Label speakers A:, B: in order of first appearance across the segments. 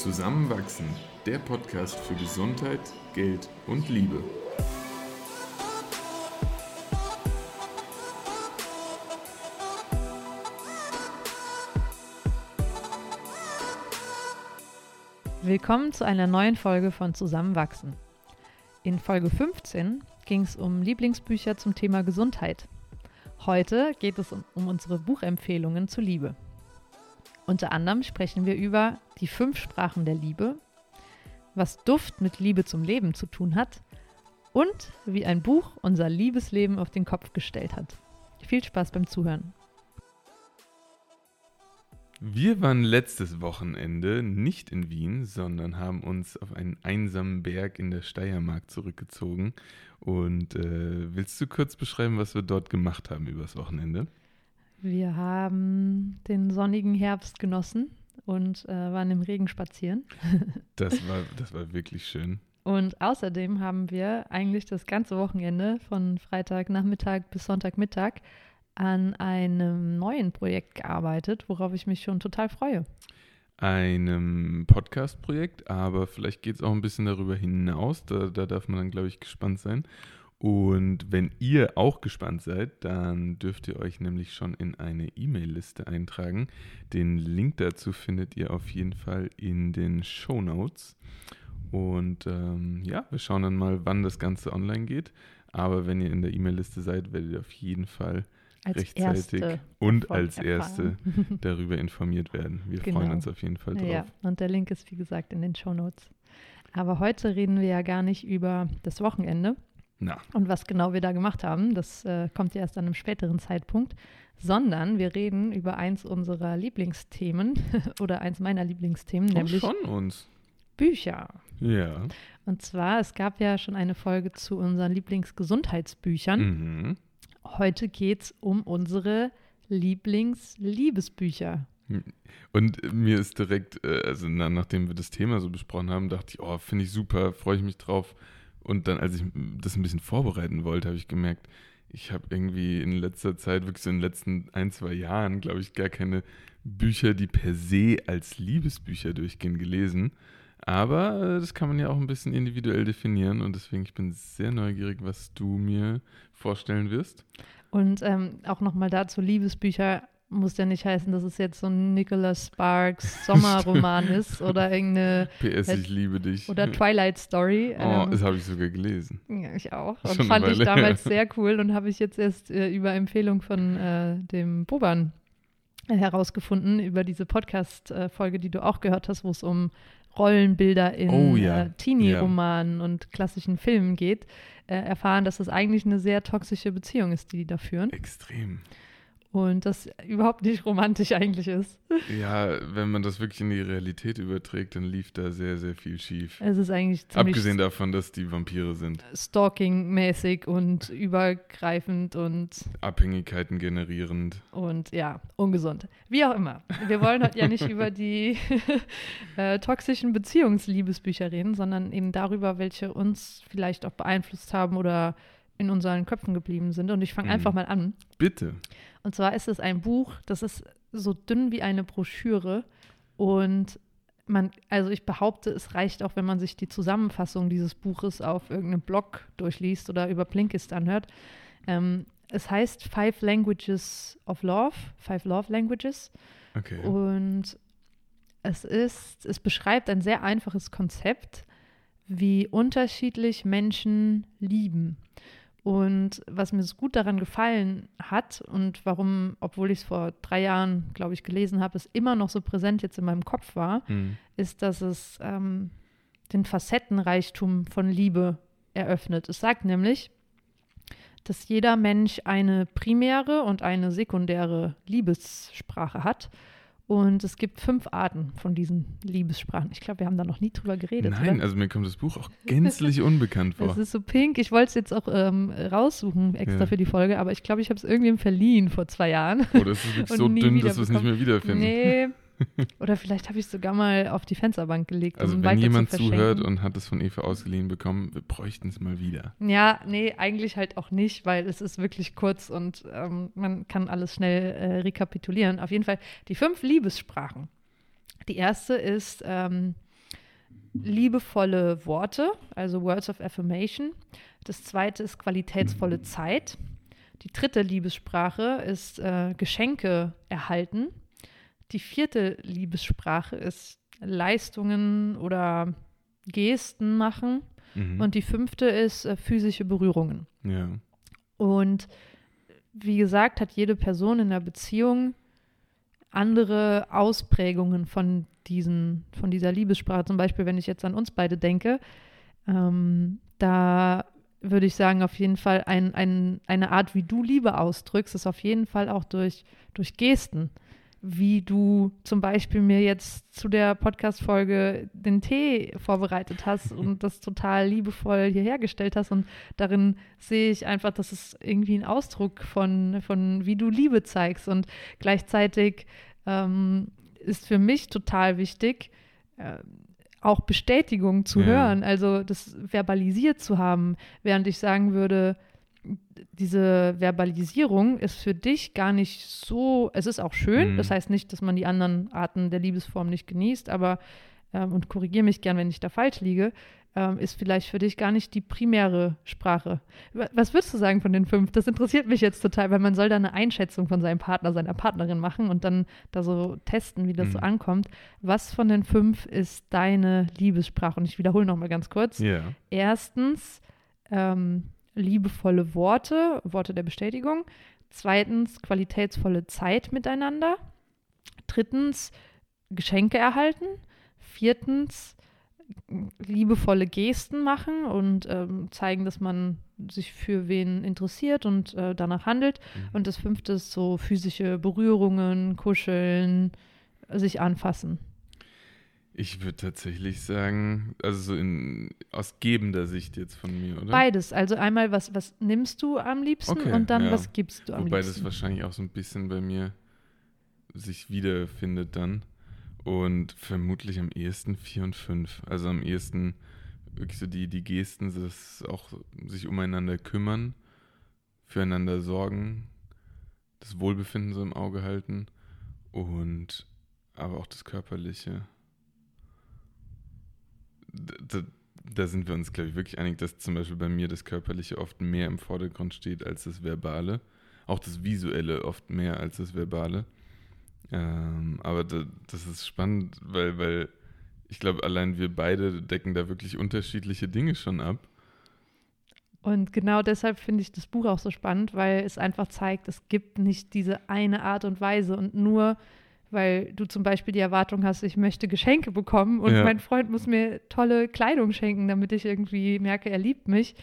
A: Zusammenwachsen, der Podcast für Gesundheit, Geld und Liebe.
B: Willkommen zu einer neuen Folge von Zusammenwachsen. In Folge 15 ging es um Lieblingsbücher zum Thema Gesundheit. Heute geht es um, unsere Buchempfehlungen zur Liebe. Unter anderem sprechen wir über die fünf Sprachen der Liebe, was Duft mit Liebe zum Leben zu tun hat und wie ein Buch unser Liebesleben auf den Kopf gestellt hat. Viel Spaß beim Zuhören.
A: Wir waren letztes Wochenende nicht in Wien, sondern haben uns auf einen einsamen Berg in der Steiermark zurückgezogen. Und äh, willst du kurz beschreiben, was wir dort gemacht haben übers Wochenende?
B: Wir haben den sonnigen Herbst genossen und äh, waren im Regen spazieren.
A: das, war, das war wirklich schön.
B: Und außerdem haben wir eigentlich das ganze Wochenende von Freitagnachmittag bis Sonntagmittag an einem neuen Projekt gearbeitet, worauf ich mich schon total freue.
A: Einem Podcast-Projekt, aber vielleicht geht es auch ein bisschen darüber hinaus. Da, da darf man dann, glaube ich, gespannt sein. Und wenn ihr auch gespannt seid, dann dürft ihr euch nämlich schon in eine E-Mail-Liste eintragen. Den Link dazu findet ihr auf jeden Fall in den Show Notes. Und ähm, ja, wir schauen dann mal, wann das Ganze online geht. Aber wenn ihr in der E-Mail-Liste seid, werdet ihr auf jeden Fall als rechtzeitig und als Erste darüber informiert werden. Wir genau. freuen uns auf jeden Fall drauf. Ja,
B: und der Link ist wie gesagt in den Show Notes. Aber heute reden wir ja gar nicht über das Wochenende,
A: na.
B: Und was genau wir da gemacht haben, das äh, kommt ja erst an einem späteren Zeitpunkt, sondern wir reden über eins unserer Lieblingsthemen oder eins meiner Lieblingsthemen,
A: oh, nämlich schon uns.
B: Bücher.
A: Ja.
B: Und zwar, es gab ja schon eine Folge zu unseren Lieblingsgesundheitsbüchern. Mhm. Heute geht es um unsere Lieblingsliebesbücher.
A: Und mir ist direkt, äh, also nachdem wir das Thema so besprochen haben, dachte ich, oh, finde ich super, freue ich mich drauf und dann, als ich das ein bisschen vorbereiten wollte, habe ich gemerkt, ich habe irgendwie in letzter Zeit, wirklich so in den letzten ein, zwei Jahren, glaube ich, gar keine Bücher, die per se als Liebesbücher durchgehen, gelesen. Aber äh, das kann man ja auch ein bisschen individuell definieren und deswegen ich bin sehr neugierig, was du mir vorstellen wirst.
B: Und ähm, auch nochmal dazu, Liebesbücher muss ja nicht heißen, dass es jetzt so ein Nicholas Sparks Sommerroman ist oder irgendeine.
A: PS, ich liebe dich.
B: Oder Twilight Story.
A: Oh, ähm, das habe ich sogar gelesen.
B: Ja, ich auch. Und Schon fand ich damals sehr cool und habe ich jetzt erst äh, über Empfehlung von äh, dem Boban äh, herausgefunden, über diese Podcast-Folge, die du auch gehört hast, wo es um Rollenbilder in oh, ja. äh, Teenie-Romanen ja. und klassischen Filmen geht, äh, erfahren, dass das eigentlich eine sehr toxische Beziehung ist, die die da führen.
A: Extrem
B: und das überhaupt nicht romantisch eigentlich ist.
A: Ja, wenn man das wirklich in die Realität überträgt, dann lief da sehr, sehr viel schief.
B: Es ist eigentlich ziemlich
A: Abgesehen davon, dass die Vampire sind.
B: Stalking-mäßig und übergreifend und
A: Abhängigkeiten generierend.
B: Und ja, ungesund. Wie auch immer. Wir wollen heute ja nicht über die äh, toxischen Beziehungsliebesbücher reden, sondern eben darüber, welche uns vielleicht auch beeinflusst haben oder in unseren Köpfen geblieben sind. Und ich fange mhm. einfach mal an.
A: Bitte.
B: Und zwar ist es ein Buch, das ist so dünn wie eine Broschüre. Und man, also ich behaupte, es reicht auch, wenn man sich die Zusammenfassung dieses Buches auf irgendeinem Blog durchliest oder über Blinkist anhört. Ähm, es heißt Five Languages of Love, Five Love Languages.
A: Okay.
B: Und es ist, es beschreibt ein sehr einfaches Konzept, wie unterschiedlich Menschen lieben. Und was mir so gut daran gefallen hat und warum, obwohl ich es vor drei Jahren, glaube ich, gelesen habe, es immer noch so präsent jetzt in meinem Kopf war, mhm. ist, dass es ähm, den Facettenreichtum von Liebe eröffnet. Es sagt nämlich, dass jeder Mensch eine primäre und eine sekundäre Liebessprache hat und es gibt fünf Arten von diesen Liebessprachen. Ich glaube, wir haben da noch nie drüber geredet.
A: Nein,
B: oder?
A: also mir kommt das Buch auch gänzlich unbekannt vor.
B: Es ist so pink. Ich wollte es jetzt auch ähm, raussuchen, extra ja. für die Folge, aber ich glaube, ich habe es irgendwem verliehen vor zwei Jahren.
A: Oder oh, ist es wirklich so dünn, dass wir es nicht mehr wiederfinden?
B: Nee, Oder vielleicht habe ich es sogar mal auf die Fensterbank gelegt.
A: Also um wenn jemand zu zuhört und hat es von Eva ausgeliehen bekommen, wir bräuchten es mal wieder.
B: Ja, nee, eigentlich halt auch nicht, weil es ist wirklich kurz und ähm, man kann alles schnell äh, rekapitulieren. Auf jeden Fall die fünf Liebessprachen. Die erste ist ähm, liebevolle Worte, also Words of Affirmation. Das zweite ist qualitätsvolle Zeit. Die dritte Liebessprache ist äh, Geschenke erhalten. Die vierte Liebessprache ist Leistungen oder Gesten machen.
A: Mhm.
B: Und die fünfte ist äh, physische Berührungen.
A: ja.
B: Und wie gesagt, hat jede Person in der Beziehung andere Ausprägungen von, diesen, von dieser Liebessprache. Zum Beispiel, wenn ich jetzt an uns beide denke, ähm, da würde ich sagen, auf jeden Fall ein, ein, eine Art, wie du Liebe ausdrückst, ist auf jeden Fall auch durch, durch Gesten. Wie du zum Beispiel mir jetzt zu der Podcast-Folge den Tee vorbereitet hast und das total liebevoll hierher gestellt hast. Und darin sehe ich einfach, dass es irgendwie ein Ausdruck von, von wie du Liebe zeigst. Und gleichzeitig ähm, ist für mich total wichtig, äh, auch Bestätigung zu
A: Ja.
B: hören, also das verbalisiert zu haben, während ich sagen würde, diese Verbalisierung ist für dich gar nicht so, es ist auch schön,
A: Mhm.
B: das heißt nicht, dass man die anderen Arten der Liebesform nicht genießt, aber, ähm, und korrigiere mich gern, wenn ich da falsch liege, ähm, ist vielleicht für dich gar nicht die primäre Sprache. Wa- Was würdest du sagen von den fünf? Das interessiert mich jetzt total, weil man soll da eine Einschätzung von seinem Partner, seiner Partnerin machen und dann da so testen, wie das so
A: Mhm.
B: ankommt. Was von den fünf ist deine Liebessprache? Und ich wiederhole noch mal ganz kurz.
A: Ja.
B: Erstens ähm, liebevolle Worte, Worte der Bestätigung. Zweitens qualitätsvolle Zeit miteinander. Drittens Geschenke erhalten. Viertens liebevolle Gesten machen und ähm, zeigen, dass man sich für wen interessiert und äh, danach handelt.
A: Mhm.
B: Und das fünfte ist so physische Berührungen, kuscheln, sich anfassen.
A: Ich würde tatsächlich sagen, also so in, aus gebender Sicht jetzt von mir, oder?
B: Beides. Also einmal, was, was nimmst du am liebsten
A: Okay,
B: und dann,
A: ja.
B: was gibst du am
A: Wobei
B: liebsten.
A: das wahrscheinlich auch so ein bisschen bei mir sich wiederfindet dann. Und vermutlich am ehesten 4 und 5. Also am ehesten wirklich so die, die Gesten, das auch sich umeinander kümmern, füreinander sorgen, das Wohlbefinden so im Auge halten und aber auch das Körperliche. Da, da, sind wir uns, glaube ich, wirklich einig, dass zum Beispiel bei mir das Körperliche oft mehr im Vordergrund steht als das Verbale. Auch das Visuelle oft mehr als das Verbale. Ähm, aber da, das ist spannend, weil, weil ich glaube, allein wir beide decken da wirklich unterschiedliche Dinge schon ab.
B: Und genau deshalb finde ich das Buch auch so spannend, weil es einfach zeigt, es gibt nicht diese eine Art und Weise und nur weil du zum Beispiel die Erwartung hast, ich möchte Geschenke bekommen und
A: Ja.
B: mein Freund muss mir tolle Kleidung schenken, damit ich irgendwie merke, er liebt mich.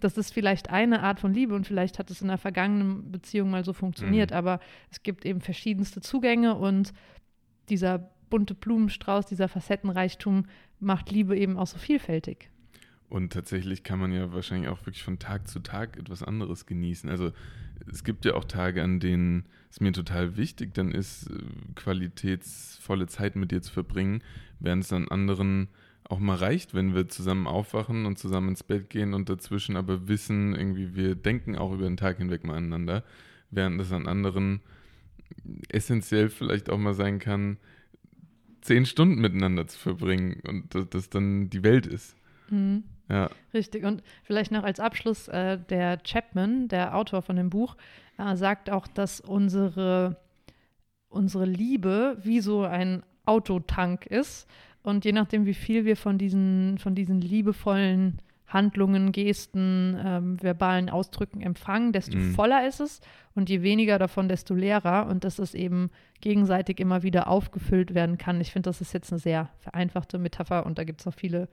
B: Das ist vielleicht eine Art von Liebe und vielleicht hat es in einer vergangenen Beziehung mal so funktioniert,
A: Mhm.
B: aber es gibt eben verschiedenste Zugänge und dieser bunte Blumenstrauß, dieser Facettenreichtum macht Liebe eben auch so vielfältig.
A: Und tatsächlich kann man ja wahrscheinlich auch wirklich von Tag zu Tag etwas anderes genießen. Also es gibt ja auch Tage, an denen es mir total wichtig dann ist, äh, qualitätsvolle Zeit mit dir zu verbringen, während es an anderen auch mal reicht, wenn wir zusammen aufwachen und zusammen ins Bett gehen und dazwischen aber wissen, irgendwie wir denken auch über den Tag hinweg mal aneinander, während es an anderen essentiell vielleicht auch mal sein kann, zehn Stunden miteinander zu verbringen und dass das dann die Welt ist.
B: Mhm.
A: Ja.
B: Richtig. Und vielleicht noch als Abschluss, äh, der Chapman, der Autor von dem Buch, äh, sagt auch, dass unsere, unsere Liebe wie so ein Autotank ist. Und je nachdem, wie viel wir von diesen, von diesen liebevollen Handlungen, Gesten, ähm, verbalen Ausdrücken empfangen, desto
A: Mhm.
B: voller ist es. Und je weniger davon, desto leerer. Und dass es eben gegenseitig immer wieder aufgefüllt werden kann. Ich finde, das ist jetzt eine sehr vereinfachte Metapher und da gibt es auch viele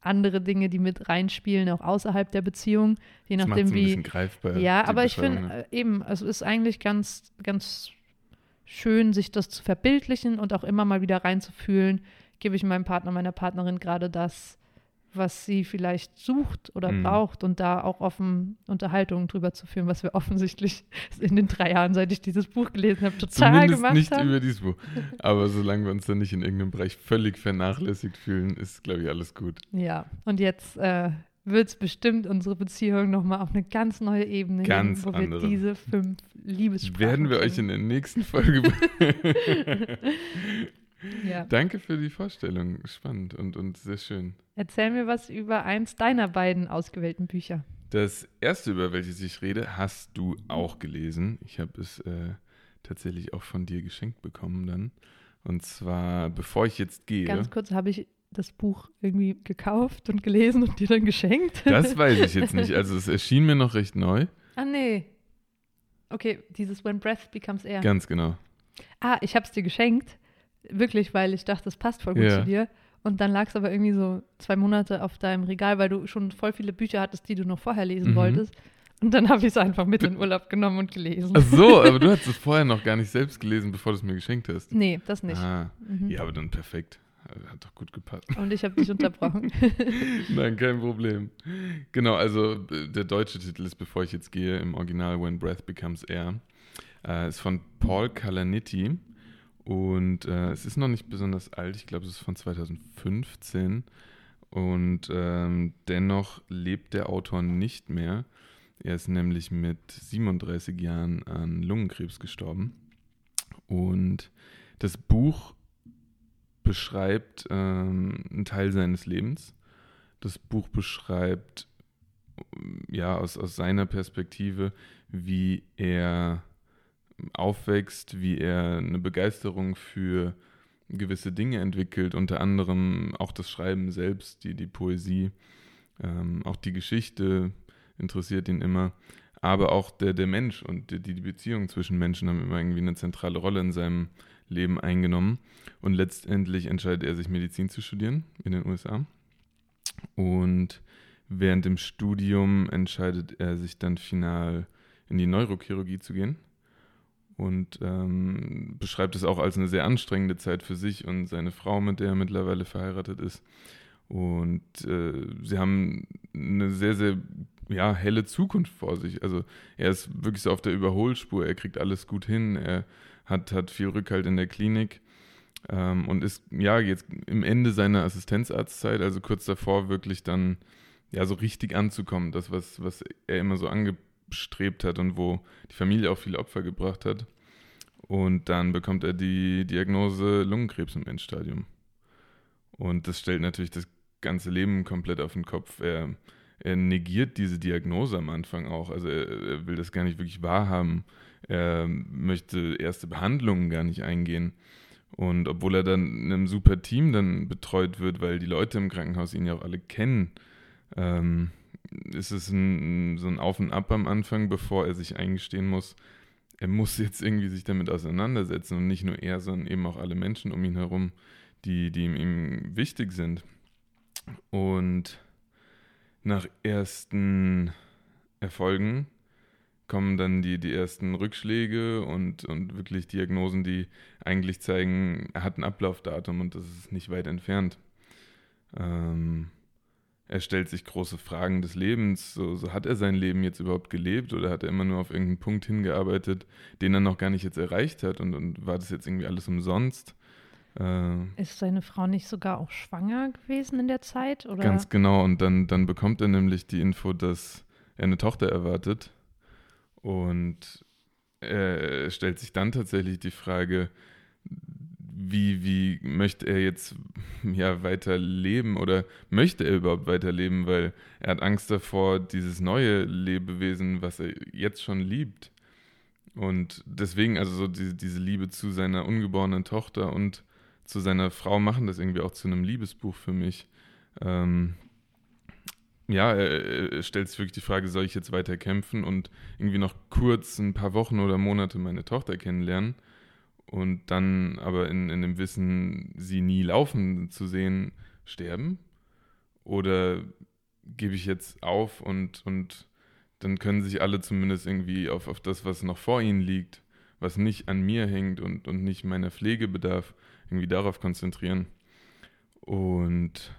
B: andere Dinge, die mit reinspielen, auch außerhalb der Beziehung, je
A: Das
B: nachdem
A: ein
B: wie.
A: bisschen greifbar.
B: Ja, aber ich finde
A: ne?
B: äh, eben, also ist eigentlich ganz, ganz schön, sich das zu verbildlichen und auch immer mal wieder reinzufühlen, gebe ich meinem Partner, meiner Partnerin gerade das, was sie vielleicht sucht oder
A: Mhm.
B: braucht und da auch offen Unterhaltungen drüber zu führen, was wir offensichtlich in den drei Jahren, seit ich dieses Buch gelesen habe, total
A: Zumindest
B: gemacht
A: nicht
B: haben.
A: über dieses Buch. Aber solange wir uns dann nicht in irgendeinem Bereich völlig vernachlässigt fühlen, ist, glaube ich, alles gut.
B: Ja, und jetzt äh, wird es bestimmt unsere Beziehung nochmal auf eine ganz neue Ebene
A: Ganz
B: heben, wo
A: andere.
B: wir diese fünf Liebessprachen
A: Werden wir euch in der nächsten Folge.
B: Ja.
A: Danke für die Vorstellung. Spannend und, und sehr schön.
B: Erzähl mir was über eins deiner beiden ausgewählten Bücher.
A: Das erste, über welches ich rede, hast du auch gelesen. Ich habe es äh, tatsächlich auch von dir geschenkt bekommen dann. Und zwar, bevor ich jetzt gehe.
B: Ganz kurz, habe ich das Buch irgendwie gekauft und gelesen und dir dann geschenkt?
A: Das weiß ich jetzt nicht. Also es erschien mir noch recht neu.
B: ah, nee. Okay, dieses When Breath Becomes Air.
A: Ganz genau.
B: Ah, ich habe es dir geschenkt. Wirklich, weil ich dachte, das passt voll gut
A: Ja.
B: zu dir. Und dann lag es aber irgendwie so zwei Monate auf deinem Regal, weil du schon voll viele Bücher hattest, die du noch vorher lesen
A: Mhm.
B: wolltest. Und dann habe ich es einfach mit in Urlaub genommen und gelesen.
A: Ach so, aber du hast es vorher noch gar nicht selbst gelesen, bevor du es mir geschenkt hast.
B: Nee, das nicht.
A: Ah,
B: Mhm.
A: ja, aber dann perfekt. Hat doch gut gepasst.
B: Und ich habe dich unterbrochen.
A: Nein, kein Problem. Genau, also äh, der deutsche Titel ist, bevor ich jetzt gehe, im Original When Breath Becomes Air. Äh, ist von Paul Kalanithi und äh, es ist noch nicht besonders alt. Ich glaube, es ist von 2015 und ähm, dennoch lebt der Autor nicht mehr. Er ist nämlich mit 37 Jahren an Lungenkrebs gestorben und das Buch beschreibt ähm, einen Teil seines Lebens. Das Buch beschreibt ja aus, aus seiner Perspektive, wie er aufwächst, wie er eine Begeisterung für gewisse Dinge entwickelt, unter anderem auch das Schreiben selbst, die, die Poesie, ähm, auch die Geschichte interessiert ihn immer, aber auch der, der Mensch und die, die Beziehungen zwischen Menschen haben immer irgendwie eine zentrale Rolle in seinem Leben eingenommen. Und letztendlich entscheidet er sich, Medizin zu studieren in den USA. Und während dem Studium entscheidet er sich dann final in die Neurochirurgie zu gehen. Und ähm, beschreibt es auch als eine sehr anstrengende Zeit für sich und seine Frau, mit der er mittlerweile verheiratet ist. Und äh, sie haben eine sehr, sehr ja, helle Zukunft vor sich. Also er ist wirklich so auf der Überholspur, er kriegt alles gut hin, er hat, hat viel Rückhalt in der Klinik ähm, und ist ja jetzt im Ende seiner Assistenzarztzeit, also kurz davor, wirklich dann ja so richtig anzukommen, das, was, was er immer so angestrebt hat und wo die Familie auch viele Opfer gebracht hat. Und dann bekommt er die Diagnose Lungenkrebs im Endstadium. Und das stellt natürlich das ganze Leben komplett auf den Kopf. Er, er negiert diese Diagnose am Anfang auch. Also er, er will das gar nicht wirklich wahrhaben. Er möchte erste Behandlungen gar nicht eingehen. Und obwohl er dann in einem super Team dann betreut wird, weil die Leute im Krankenhaus ihn ja auch alle kennen, ähm, ist es ein, so ein Auf und Ab am Anfang, bevor er sich eingestehen muss, er muss jetzt irgendwie sich damit auseinandersetzen und nicht nur er, sondern eben auch alle Menschen um ihn herum, die, die ihm, ihm wichtig sind. Und nach ersten Erfolgen kommen dann die, die ersten Rückschläge und, und wirklich Diagnosen, die eigentlich zeigen, er hat ein Ablaufdatum und das ist nicht weit entfernt. Ähm, er stellt sich große Fragen des Lebens. So, so hat er sein Leben jetzt überhaupt gelebt oder hat er immer nur auf irgendeinen Punkt hingearbeitet, den er noch gar nicht jetzt erreicht hat und, und war das jetzt irgendwie alles umsonst? Äh,
B: Ist seine Frau nicht sogar auch schwanger gewesen in der Zeit? Oder?
A: Ganz genau. Und dann, dann bekommt er nämlich die Info, dass er eine Tochter erwartet. Und er stellt sich dann tatsächlich die Frage, wie, wie möchte er jetzt ja, weiter leben oder möchte er überhaupt weiterleben, weil er hat Angst davor, dieses neue Lebewesen, was er jetzt schon liebt. Und deswegen, also so diese, diese Liebe zu seiner ungeborenen Tochter und zu seiner Frau machen das irgendwie auch zu einem Liebesbuch für mich. Ähm, ja, er, er stellt sich wirklich die Frage, soll ich jetzt weiter kämpfen und irgendwie noch kurz ein paar Wochen oder Monate meine Tochter kennenlernen und dann aber in, in dem Wissen, sie nie laufen zu sehen, sterben? Oder gebe ich jetzt auf und, und dann können sich alle zumindest irgendwie auf, auf das, was noch vor ihnen liegt, was nicht an mir hängt und, und nicht meiner Pflege bedarf, irgendwie darauf konzentrieren. Und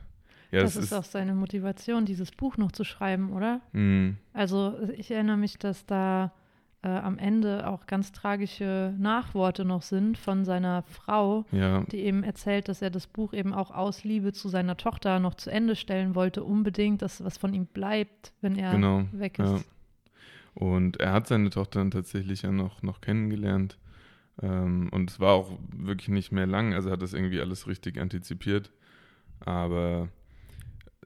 A: ja,
B: das
A: es
B: ist auch seine Motivation, dieses Buch noch zu schreiben, oder?
A: mh,
B: Also ich erinnere mich, dass da äh, am Ende auch ganz tragische Nachworte noch sind von seiner Frau,
A: ja,
B: die eben erzählt, dass er das Buch eben auch aus Liebe zu seiner Tochter noch zu Ende stellen wollte, unbedingt, dass was von ihm bleibt, wenn er
A: Genau,
B: weg
A: ja.
B: ist.
A: Und er hat seine Tochter dann tatsächlich ja noch, noch kennengelernt. Ähm, und es war auch wirklich nicht mehr lang, also hat das irgendwie alles richtig antizipiert. Aber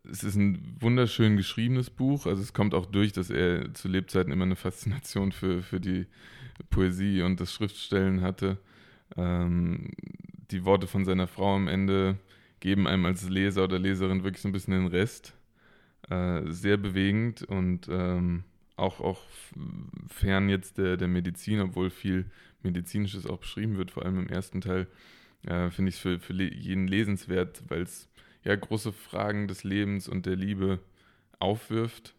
A: es ist ein wunderschön geschriebenes Buch. Also es kommt auch durch, dass er zu Lebzeiten immer eine Faszination für, für die Poesie und das Schriftstellen hatte. Ähm, die Worte von seiner Frau am Ende geben einem als Leser oder Leserin wirklich so ein bisschen den Rest. Äh, sehr bewegend und ähm, auch, auch fern jetzt der, der Medizin, obwohl viel Medizinisches auch beschrieben wird, vor allem im ersten Teil, äh, finde ich es für, für jeden lesenswert, weil es ja große Fragen des Lebens und der Liebe aufwirft,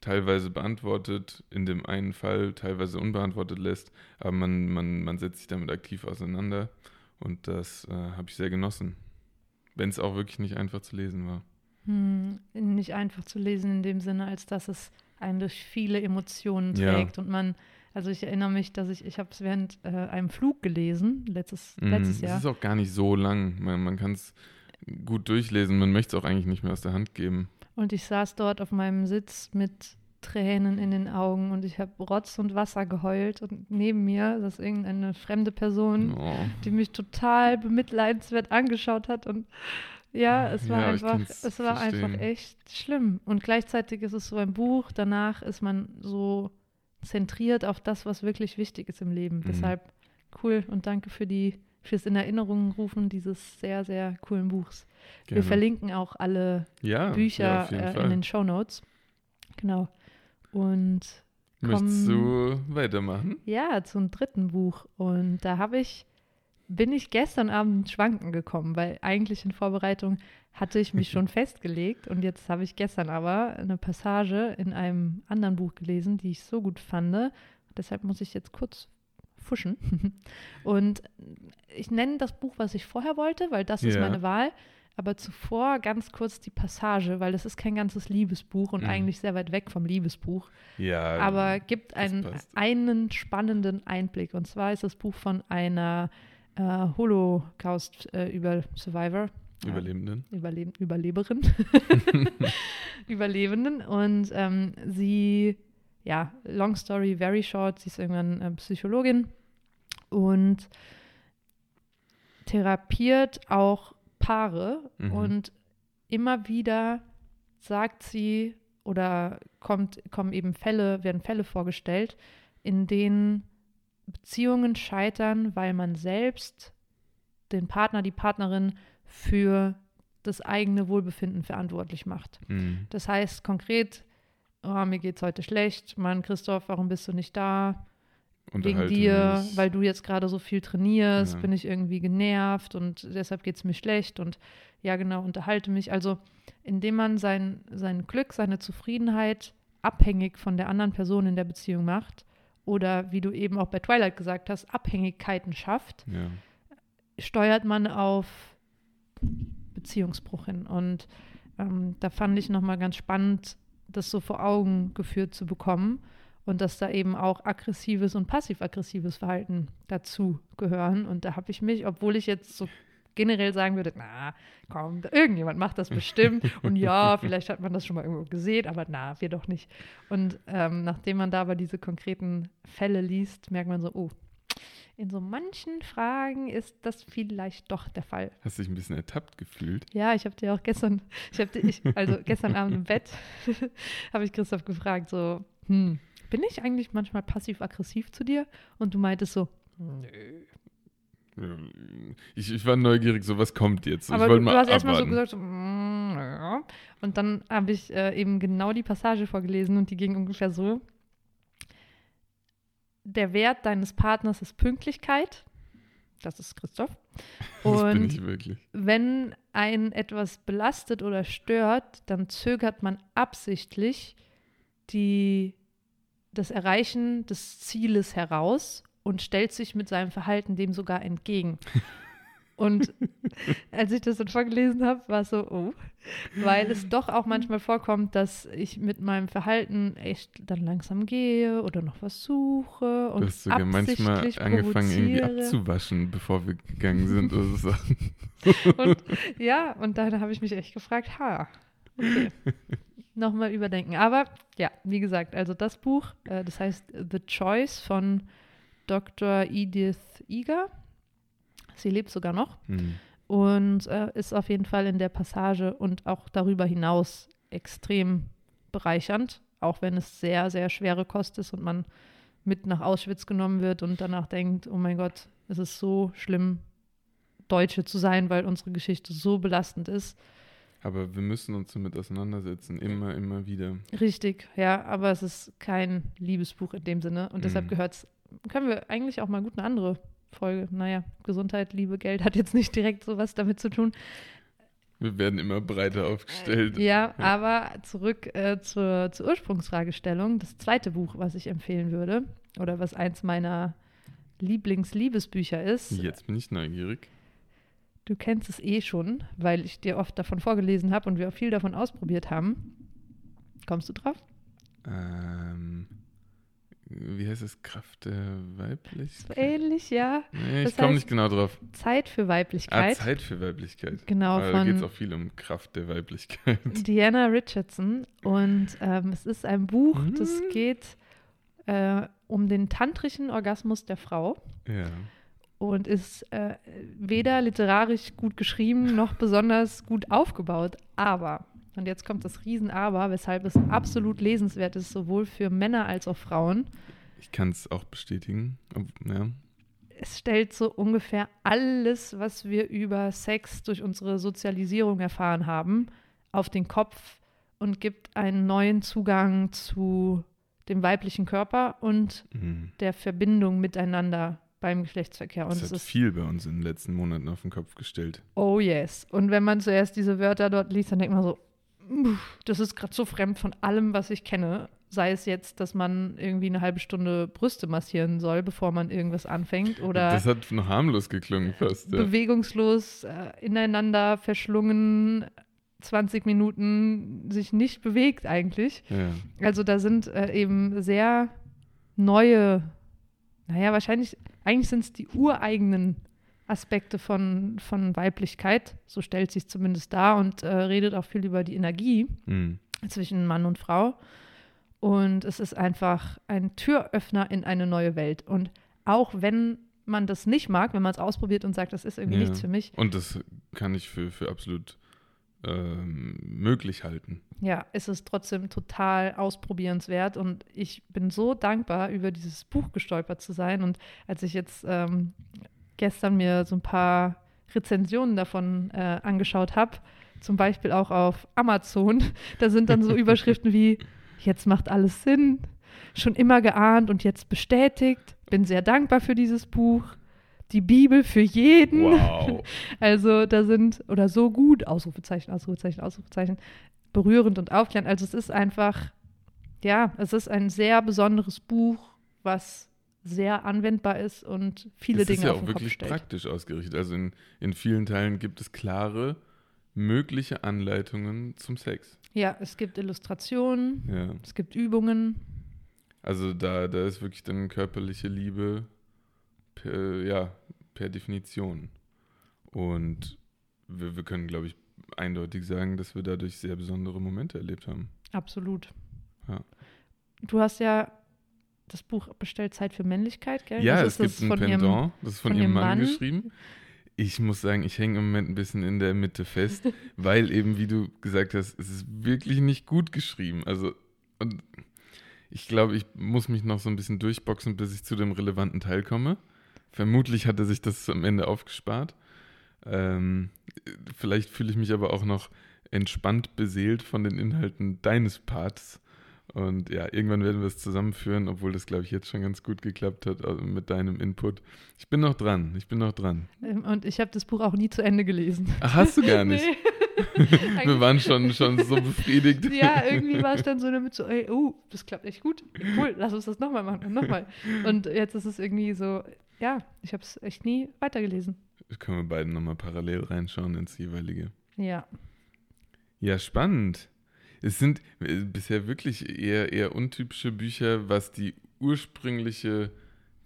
A: teilweise beantwortet, in dem einen Fall teilweise unbeantwortet lässt, aber man, man, man setzt sich damit aktiv auseinander und das äh, habe ich sehr genossen. Wenn es auch wirklich nicht einfach zu lesen war.
B: Hm, nicht einfach zu lesen in dem Sinne, als dass es einen durch viele Emotionen trägt ja. und man also ich erinnere mich, dass ich, ich habe es während äh, einem Flug gelesen, letztes, mm, letztes Jahr.
A: Es ist auch gar nicht so lang. Man, man kann es gut durchlesen. Man möchte es auch eigentlich nicht mehr aus der Hand geben.
B: Und ich saß dort auf meinem Sitz mit Tränen in den Augen und ich habe Rotz und Wasser geheult und neben mir das ist irgendeine fremde Person, oh. die mich total bemitleidenswert angeschaut hat und ja, es war ja, einfach, es war verstehen. einfach echt schlimm und gleichzeitig ist es so ein Buch. Danach ist man so zentriert auf das, was wirklich wichtig ist im Leben. Mhm. Deshalb cool und danke für die fürs in Erinnerung rufen dieses sehr, sehr coolen Buchs. Gerne. Wir verlinken auch alle ja, Bücher ja, äh, in den Show Notes. Genau. Und
A: Möchtest du weitermachen?
B: Ja, zum dritten Buch. Und da habe ich, bin ich gestern Abend schwanken gekommen, weil eigentlich in Vorbereitung hatte ich mich schon festgelegt und jetzt habe ich gestern aber eine Passage in einem anderen Buch gelesen, die ich so gut fand. Deshalb muss ich jetzt kurz fuschen. Und ich nenne das Buch, was ich vorher wollte, weil das ja. ist meine Wahl. Aber zuvor ganz kurz die Passage, weil das ist kein ganzes Liebesbuch und mhm. eigentlich sehr weit weg vom Liebesbuch.
A: Ja.
B: Aber gibt einen, einen spannenden Einblick. Und zwar ist das Buch von einer äh, Holocaust-Survivor. Äh,
A: Überlebenden.
B: Überleb Überleberin. Überlebenden. Und ähm, sie ja, long story, very short, sie ist irgendwann äh, Psychologin und therapiert auch Paare mhm. und immer wieder sagt sie oder kommt, kommen eben Fälle, werden Fälle vorgestellt, in denen Beziehungen scheitern, weil man selbst den Partner, die Partnerin für das eigene Wohlbefinden verantwortlich macht. Mhm. Das heißt konkret, oh, mir geht's heute schlecht, Mann, Christoph, warum bist du nicht da? Wegen dir, weil du jetzt gerade so viel trainierst, ja. bin ich irgendwie genervt und deshalb geht es mir schlecht und ja, genau, unterhalte mich. Also, indem man sein, sein Glück, seine Zufriedenheit abhängig von der anderen Person in der Beziehung macht oder wie du eben auch bei Twilight gesagt hast, Abhängigkeiten schafft, ja. steuert man auf Beziehungsbruch hin. Und ähm, da fand ich nochmal ganz spannend, das so vor Augen geführt zu bekommen und dass da eben auch aggressives und passiv-aggressives Verhalten dazu gehören. Und da habe ich mich, obwohl ich jetzt so generell sagen würde, na, komm, irgendjemand macht das bestimmt. und ja, vielleicht hat man das schon mal irgendwo gesehen, aber na, wir doch nicht. Und ähm, nachdem man da aber diese konkreten Fälle liest, merkt man so, oh, in so manchen Fragen ist das vielleicht doch der Fall.
A: Hast du dich ein bisschen ertappt gefühlt?
B: Ja, ich habe dir auch gestern, ich habe dich, also gestern Abend im Bett, habe ich Christoph gefragt, so, hm, bin ich eigentlich manchmal passiv-aggressiv zu dir? Und du meintest so, nö.
A: Ich, ich war neugierig, so was kommt jetzt.
B: Aber du, du hast erstmal so gesagt, so, mm, ja. Und dann habe ich äh, eben genau die Passage vorgelesen und die ging ungefähr so der Wert deines Partners ist Pünktlichkeit. Das ist Christoph.
A: Und das bin ich wirklich.
B: wenn ein etwas belastet oder stört, dann zögert man absichtlich die, das Erreichen des Zieles heraus und stellt sich mit seinem Verhalten dem sogar entgegen. Und als ich das dann vorgelesen habe, war es so, oh, weil es doch auch manchmal vorkommt, dass ich mit meinem Verhalten echt dann langsam gehe oder noch was suche und du hast sogar manchmal angefangen irgendwie
A: abzuwaschen, bevor wir gegangen sind oder so
B: und, ja, und dann habe ich mich echt gefragt, ha, okay, nochmal überdenken. Aber ja, wie gesagt, also das Buch, äh, das heißt The Choice von Dr. Edith Eger. Sie lebt sogar noch
A: Hm.
B: und äh, ist auf jeden Fall in der Passage und auch darüber hinaus extrem bereichernd, auch wenn es sehr, sehr schwere Kost ist und man mit nach Auschwitz genommen wird und danach denkt, oh mein Gott, es ist so schlimm, Deutsche zu sein, weil unsere Geschichte so belastend ist.
A: Aber wir müssen uns damit auseinandersetzen, immer, immer wieder.
B: Richtig, ja, aber es ist kein Liebesbuch in dem Sinne und deshalb
A: Mhm.
B: gehört es, können wir eigentlich auch mal gut eine andere Folge, naja, Gesundheit, Liebe, Geld hat jetzt nicht direkt sowas damit zu tun.
A: Wir werden immer breiter aufgestellt.
B: Ja, aber zurück äh, zur, zur Ursprungsfragestellung. Das zweite Buch, was ich empfehlen würde, oder was eins meiner Lieblingsliebesbücher ist.
A: Jetzt bin ich neugierig.
B: Du kennst es eh schon, weil ich dir oft davon vorgelesen habe und wir auch viel davon ausprobiert haben. Kommst du drauf?
A: Ähm, wie heißt es? Kraft der Weiblichkeit?
B: So ähnlich, ja.
A: Nee,
B: Das
A: ich komme nicht genau drauf.
B: Zeit für
A: Ah,
B: Weiblichkeit.
A: Zeit für Weiblichkeit.
B: Genau,
A: Aber da geht es auch viel um Kraft der Weiblichkeit.
B: Diana Richardson. Und ähm, es ist ein Buch, das
A: Mhm.
B: geht äh, um den tantrischen Orgasmus der Frau.
A: Ja.
B: und ist äh, weder literarisch gut geschrieben noch besonders gut aufgebaut. Aber, und jetzt kommt das Riesen-Aber, weshalb es absolut lesenswert ist, sowohl für Männer als auch Frauen.
A: Ich kann es auch bestätigen. Ja.
B: Es stellt so ungefähr alles, was wir über Sex durch unsere Sozialisierung erfahren haben, auf den Kopf und gibt einen neuen Zugang zu dem weiblichen Körper und
A: Mhm.
B: der Verbindung miteinander beim Geschlechtsverkehr. Und
A: Das
B: es
A: hat
B: ist
A: viel bei uns in den letzten Monaten auf den Kopf gestellt.
B: Oh yes. Und wenn man zuerst diese Wörter dort liest, dann denkt man so, "Uff, das ist gerade so fremd von allem, was ich kenne. Sei es jetzt, dass man irgendwie eine halbe Stunde Brüste massieren soll, bevor man irgendwas anfängt. Oder
A: Das hat noch harmlos geklungen fast. Ja.
B: bewegungslos äh, ineinander verschlungen, 20 Minuten sich nicht bewegt eigentlich.
A: ja.
B: Also da sind äh, eben sehr neue, naja, wahrscheinlich, eigentlich sind es die ureigenen Aspekte von, von Weiblichkeit, so stellt sich zumindest dar und äh, redet auch viel über die Energie
A: Mhm.
B: zwischen Mann und Frau. Und es ist einfach ein Türöffner in eine neue Welt. Und auch wenn man das nicht mag, wenn man es ausprobiert und sagt, das ist irgendwie
A: Ja.
B: nichts für mich,
A: Und das kann ich für, für absolut ähm, möglich halten.
B: ja, ist es trotzdem total ausprobierenswert und ich bin so dankbar, über dieses Buch gestolpert zu sein. Und als ich jetzt ähm, gestern mir so ein paar Rezensionen davon äh, angeschaut habe, zum Beispiel auch auf Amazon, da sind dann so Überschriften wie, jetzt macht alles Sinn, schon immer geahnt und jetzt bestätigt, bin sehr dankbar für dieses Buch. Die Bibel für jeden.
A: Wow.
B: Also da sind, oder so gut, Ausrufezeichen, Ausrufezeichen, Ausrufezeichen, berührend und aufklärend. Also es ist einfach, ja, es ist ein sehr besonderes Buch, was sehr anwendbar ist und viele
A: es
B: Dinge
A: ist ja auch wirklich praktisch ausgerichtet. Also in, in vielen Teilen gibt es klare, mögliche Anleitungen zum Sex.
B: Ja, es gibt Illustrationen,
A: Ja.
B: es gibt Übungen.
A: Also da, da ist wirklich dann körperliche Liebe per, ja, per Definition. Und wir, wir können, glaube ich, eindeutig sagen, dass wir dadurch sehr besondere Momente erlebt haben.
B: Absolut.
A: Ja.
B: Du hast ja das Buch bestellt Zeit für Männlichkeit, gell?
A: Ja,
B: Das
A: es
B: ist
A: gibt ein
B: von ihrem-
A: Pendant, das ist von,
B: von
A: ihrem
B: ihrem
A: Mann,
B: Mann.
A: geschrieben. Ich muss sagen, ich hänge im Moment ein bisschen in der Mitte fest, weil eben, wie du gesagt hast, es ist wirklich nicht gut geschrieben. Also, und ich glaube, ich muss mich noch so ein bisschen durchboxen, bis ich zu dem relevanten Teil komme. Vermutlich hat er sich das am Ende aufgespart. Ähm, vielleicht fühle ich mich aber auch noch entspannt beseelt von den Inhalten deines Parts. Und ja, irgendwann werden wir es zusammenführen, obwohl das, glaube ich, jetzt schon ganz gut geklappt hat also mit deinem Input. Ich bin noch dran, ich bin noch dran.
B: Ähm, Und ich habe das Buch auch nie zu Ende gelesen.
A: Ach, hast du gar nicht?
B: Nee.
A: wir waren schon, schon so befriedigt.
B: Ja, irgendwie war es dann so damit so, ey, oh, das klappt echt gut. Cool, lass uns das nochmal machen und nochmal. Und jetzt ist es irgendwie so, ja, ich habe es echt nie weitergelesen.
A: Können wir beiden nochmal parallel reinschauen ins jeweilige.
B: Ja,
A: Ja, spannend. Es sind äh, bisher wirklich eher, eher untypische Bücher, was die ursprüngliche,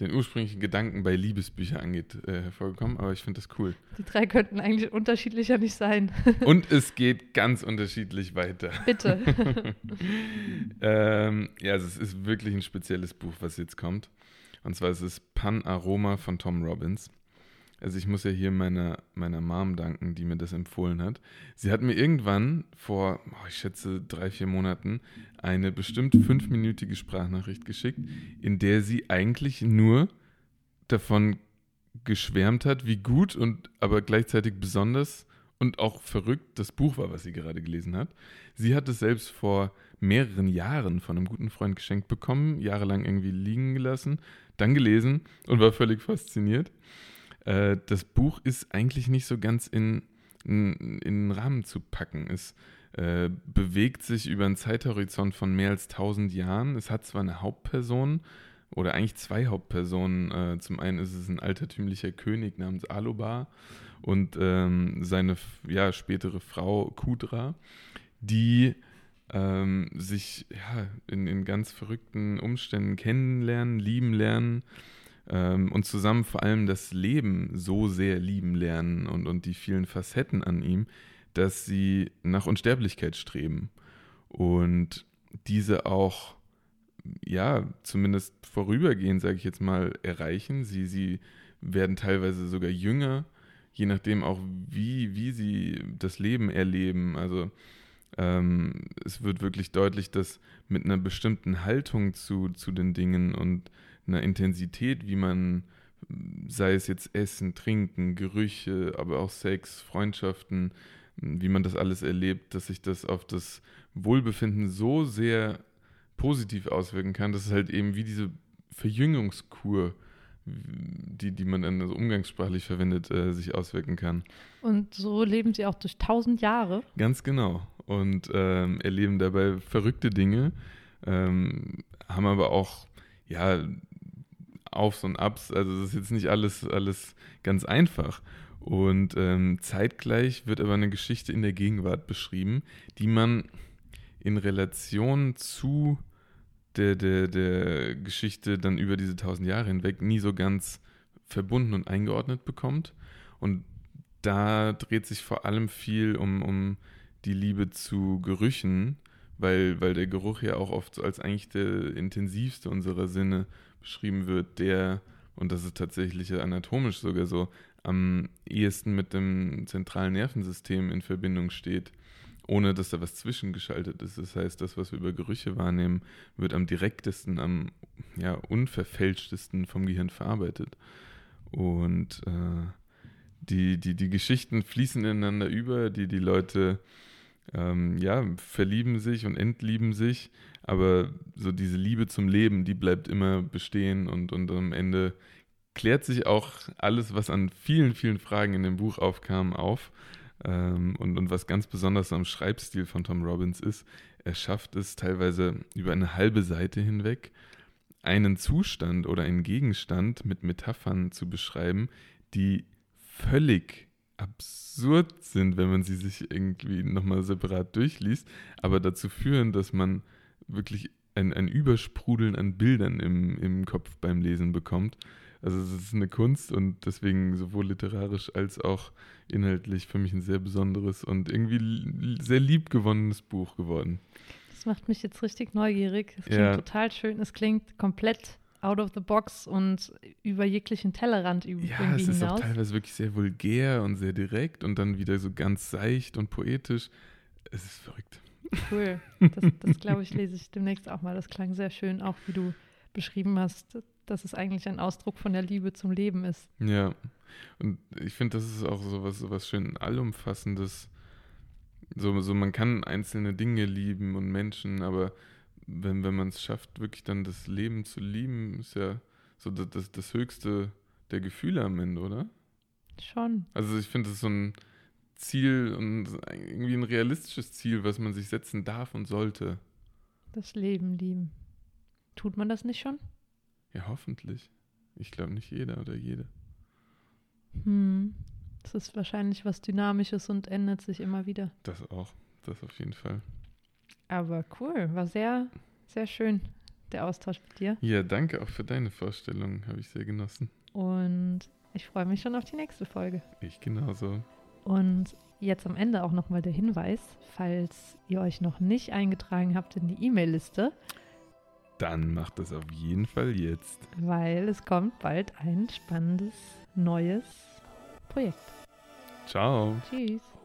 A: den ursprünglichen Gedanken bei Liebesbüchern angeht, äh, hervorgekommen, aber ich finde das cool.
B: die drei könnten eigentlich unterschiedlicher nicht sein.
A: Und es geht ganz unterschiedlich weiter.
B: Bitte.
A: ähm, ja, also es ist wirklich ein spezielles Buch, was jetzt kommt. Und zwar ist es Pan Aroma von Tom Robbins. Also ich muss ja hier meiner, meiner Mom danken, die mir das empfohlen hat. Sie hat mir irgendwann vor, oh, ich schätze, drei, vier Monaten eine bestimmt fünfminütige Sprachnachricht geschickt, in der sie eigentlich nur davon geschwärmt hat, wie gut und aber gleichzeitig besonders und auch verrückt das Buch war, was sie gerade gelesen hat. Sie hat es selbst vor mehreren Jahren von einem guten Freund geschenkt bekommen, jahrelang irgendwie liegen gelassen, dann gelesen und war völlig fasziniert. Äh, das Buch ist eigentlich nicht so ganz in, in, in den Rahmen zu packen. Es äh, bewegt sich über einen Zeithorizont von mehr als 1000 Jahren. Es hat zwar eine Hauptperson, oder eigentlich zwei Hauptpersonen. Äh, zum einen ist es ein altertümlicher König namens Alobar und ähm, seine ja, spätere Frau Kudra, die ähm, sich ja, in, in ganz verrückten Umständen kennenlernen, lieben lernen ähm, und zusammen vor allem das Leben so sehr lieben lernen und, und die vielen Facetten an ihm, dass sie nach Unsterblichkeit streben und diese auch ja, zumindest vorübergehend, sage ich jetzt mal, erreichen. Sie, sie werden teilweise sogar jünger, je nachdem auch, wie, wie sie das Leben erleben. Also ähm, es wird wirklich deutlich, dass mit einer bestimmten Haltung zu, zu den Dingen und einer Intensität, wie man, sei es jetzt Essen, Trinken, Gerüche, aber auch Sex, Freundschaften, wie man das alles erlebt, dass sich das auf das Wohlbefinden so sehr positiv auswirken kann, dass es halt eben wie diese Verjüngungskur, die, die man dann so umgangssprachlich verwendet, äh, sich auswirken kann.
B: Und so leben sie auch durch tausend Jahre.
A: Ganz genau. Und ähm, erleben dabei verrückte Dinge, ähm, haben aber auch, ja, Aufs und Abs. Also es ist jetzt nicht alles, alles ganz einfach. Und ähm, zeitgleich wird aber eine Geschichte in der Gegenwart beschrieben, die man in Relation zu der, der, der Geschichte dann über diese tausend Jahre hinweg nie so ganz verbunden und eingeordnet bekommt. Und da dreht sich vor allem viel um, um die Liebe zu Gerüchen, weil, weil der Geruch ja auch oft als eigentlich der intensivste unserer Sinne beschrieben wird, der, und das ist tatsächlich anatomisch sogar so, am ehesten mit dem zentralen Nervensystem in Verbindung steht ohne dass da was zwischengeschaltet ist. Das heißt, das, was wir über Gerüche wahrnehmen, wird am direktesten, am ja, unverfälschtesten vom Gehirn verarbeitet. Und äh, die, die, die Geschichten fließen ineinander über, die, die Leute ähm, ja, verlieben sich und entlieben sich, aber so diese Liebe zum Leben, die bleibt immer bestehen und, und am Ende klärt sich auch alles, was an vielen, vielen Fragen in dem Buch aufkam, auf. Ähm, und, und was ganz besonders am Schreibstil von Tom Robbins ist, er schafft es teilweise über eine halbe Seite hinweg, einen Zustand oder einen Gegenstand mit Metaphern zu beschreiben, die völlig absurd sind, wenn man sie sich irgendwie nochmal separat durchliest, aber dazu führen, dass man wirklich ein, ein Übersprudeln an Bildern im, im Kopf beim Lesen bekommt. Also es ist eine Kunst und deswegen sowohl literarisch als auch inhaltlich für mich ein sehr besonderes und irgendwie sehr liebgewonnenes Buch geworden.
B: Das macht mich jetzt richtig neugierig. Es klingt ja. total schön. Es klingt komplett out of the box und über jeglichen Tellerrand
A: ja, irgendwie hinaus. Ja, es ist auch teilweise wirklich sehr vulgär und sehr direkt und dann wieder so ganz seicht und poetisch. Es ist verrückt.
B: Cool. Das, das glaube ich, lese ich demnächst auch mal. Das klang sehr schön, auch wie du beschrieben hast, dass es eigentlich ein Ausdruck von der Liebe zum Leben ist.
A: Ja, und ich finde, das ist auch so was, so was schön Allumfassendes. So, so, man kann einzelne Dinge lieben und Menschen, aber wenn, wenn man es schafft, wirklich dann das Leben zu lieben, ist ja so das, das, das höchste der Gefühle am Ende, oder?
B: Schon.
A: Also ich finde, das ist so ein Ziel und irgendwie ein realistisches Ziel, was man sich setzen darf und sollte.
B: Das Leben lieben. Tut man das nicht schon?
A: Ja, hoffentlich. Ich glaube nicht jeder oder jede.
B: Hm. Das ist wahrscheinlich was Dynamisches und ändert sich immer wieder.
A: Das auch. Das auf jeden Fall.
B: Aber cool. War sehr, sehr schön, der Austausch mit dir.
A: Ja, danke auch für deine Vorstellung. Habe ich sehr genossen.
B: Und ich freue mich schon auf die nächste Folge.
A: Ich genauso.
B: Und jetzt am Ende auch nochmal der Hinweis, falls ihr euch noch nicht eingetragen habt in die E-Mail-Liste.
A: Dann macht das auf jeden Fall jetzt.
B: Weil es kommt bald ein spannendes neues Projekt.
A: Ciao.
B: Tschüss.